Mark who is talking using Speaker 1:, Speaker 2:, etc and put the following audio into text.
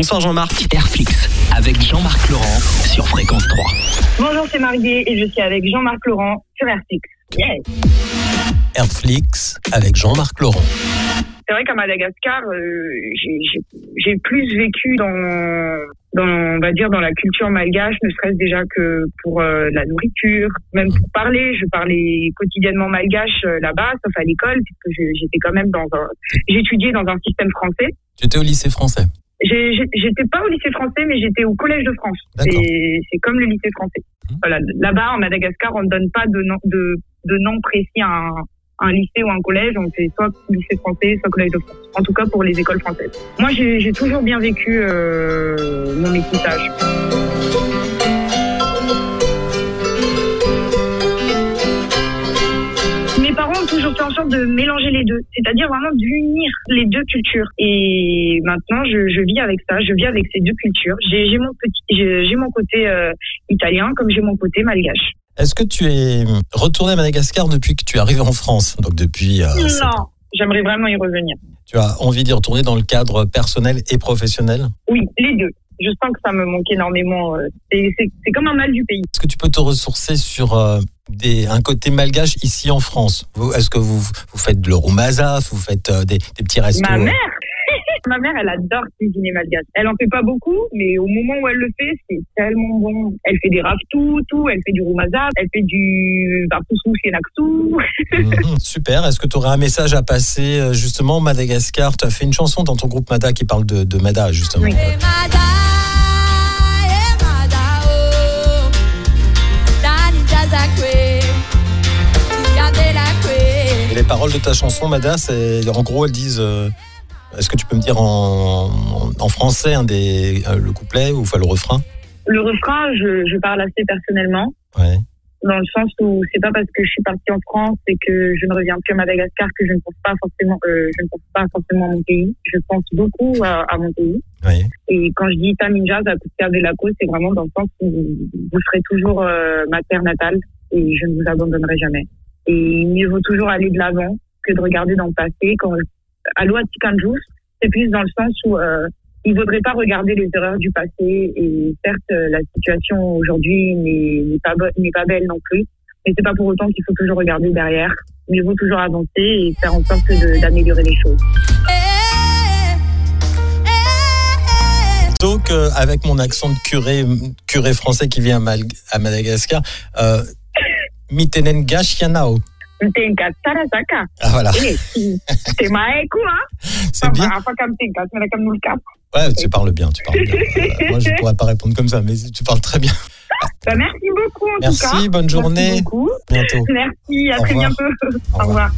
Speaker 1: Bonsoir Jean-Marc. Airflix avec Jean-Marc Laurent sur Fréquence 3.
Speaker 2: Bonjour, c'est Mariée et je suis avec Jean-Marc Laurent sur Airflix. Yes.
Speaker 1: Airflix avec Jean-Marc Laurent.
Speaker 2: C'est vrai qu'à Madagascar, euh, j'ai- plus vécu dans, dans, on va dire, dans la culture malgache, ne serait-ce déjà que pour euh, la nourriture, même pour parler. Je parlais quotidiennement malgache euh, là-bas, sauf à l'école, puisque j'étais quand même dans un, j'étudiais dans un système français.
Speaker 1: Tu étais au lycée français.
Speaker 2: J'étais pas au lycée français, mais j'étais au collège de France. C'est comme le lycée français.
Speaker 1: Mhm.
Speaker 2: Voilà, là-bas en Madagascar, on ne donne pas de nom, de, de nom précis à un, un lycée ou un collège. On fait soit lycée français, soit collège de France. En tout cas pour les écoles françaises. Moi, j'ai j'ai toujours bien vécu euh, mon métissage. De mélanger les deux, c'est-à-dire vraiment d'unir les deux cultures. Et maintenant, je, je vis avec ça, je vis avec ces deux cultures. J'ai mon petit, j'ai mon côté euh, italien comme j'ai mon côté malgache.
Speaker 3: Est-ce que tu es retourné à Madagascar depuis que tu es arrivé en France Donc depuis, euh,
Speaker 2: non, j'aimerais vraiment y revenir.
Speaker 3: tu as envie d'y retourner dans le cadre personnel et professionnel?
Speaker 2: Oui, les deux. Je sens que ça me manque énormément. euh, C'est comme un mal du pays.
Speaker 3: Est-ce que tu peux te ressourcer sur euh, des, un côté malgache ici en France? Est-ce que vous, vous faites le roumazaf, vous faites euh, des, des petits restos?
Speaker 2: Ma mère Ma mère, elle adore cuisiner malgache. Elle en fait pas beaucoup, mais au moment où elle le fait, c'est tellement bon. Elle fait des raftou, tout, elle fait du roumazap, elle fait du barpousou sienaktou.
Speaker 3: Mhm, Super. Est-ce que tu aurais un message à passer justement Madagascar? Tu as fait une chanson dans ton groupe Mada qui parle de, de Mada justement.
Speaker 2: Oui.
Speaker 4: Emada,
Speaker 3: les paroles de ta chanson Mada, en gros elles disent. euh, est-ce que tu peux me dire en, en, en français un des, euh, le couplet ou enfin, le refrain?
Speaker 2: Le refrain, je, je parle assez personnellement,
Speaker 3: Ouais.
Speaker 2: dans le sens où c'est pas parce que je suis partie en France et que je ne reviens plus à Madagascar que je ne pense pas forcément, euh, je ne pense pas forcément à mon pays. Je pense beaucoup à, à mon pays.
Speaker 3: Ouais.
Speaker 2: Et quand je dis Taminjaz à Koutiar de la Côte, c'est vraiment dans le sens où vous serez toujours ma terre natale et je ne vous abandonnerai jamais. Et mieux vaut toujours aller de l'avant que de regarder dans le passé. Quand Tikanjous, c'est plus dans le sens où euh, il ne faudrait pas regarder les erreurs du passé. Et certes, euh, la situation aujourd'hui n'est pas, n'est pas belle non plus. Mais c'est pas pour autant qu'il faut toujours regarder derrière. Mieux vaut toujours avancer et faire en sorte d'améliorer les choses.
Speaker 3: Donc, euh, avec mon accent de curé, français qui vient à Madagascar, euh, Mitenen Gashianao.
Speaker 2: Mtenka Tarasaka.
Speaker 3: Ah voilà,
Speaker 2: Eh, si- c'est maeku, hein?
Speaker 3: c'est bien. Ouais, tu parles bien, tu parles bien. Euh, moi, je pourrais pas répondre comme ça, mais tu parles très bien.
Speaker 2: Bah, merci beaucoup en tout cas.
Speaker 3: Merci, bonne journée.
Speaker 2: Merci beaucoup.
Speaker 3: Bientôt.
Speaker 2: Merci, à
Speaker 3: Au
Speaker 2: très
Speaker 3: revoir.
Speaker 2: bientôt.
Speaker 3: Au
Speaker 2: revoir.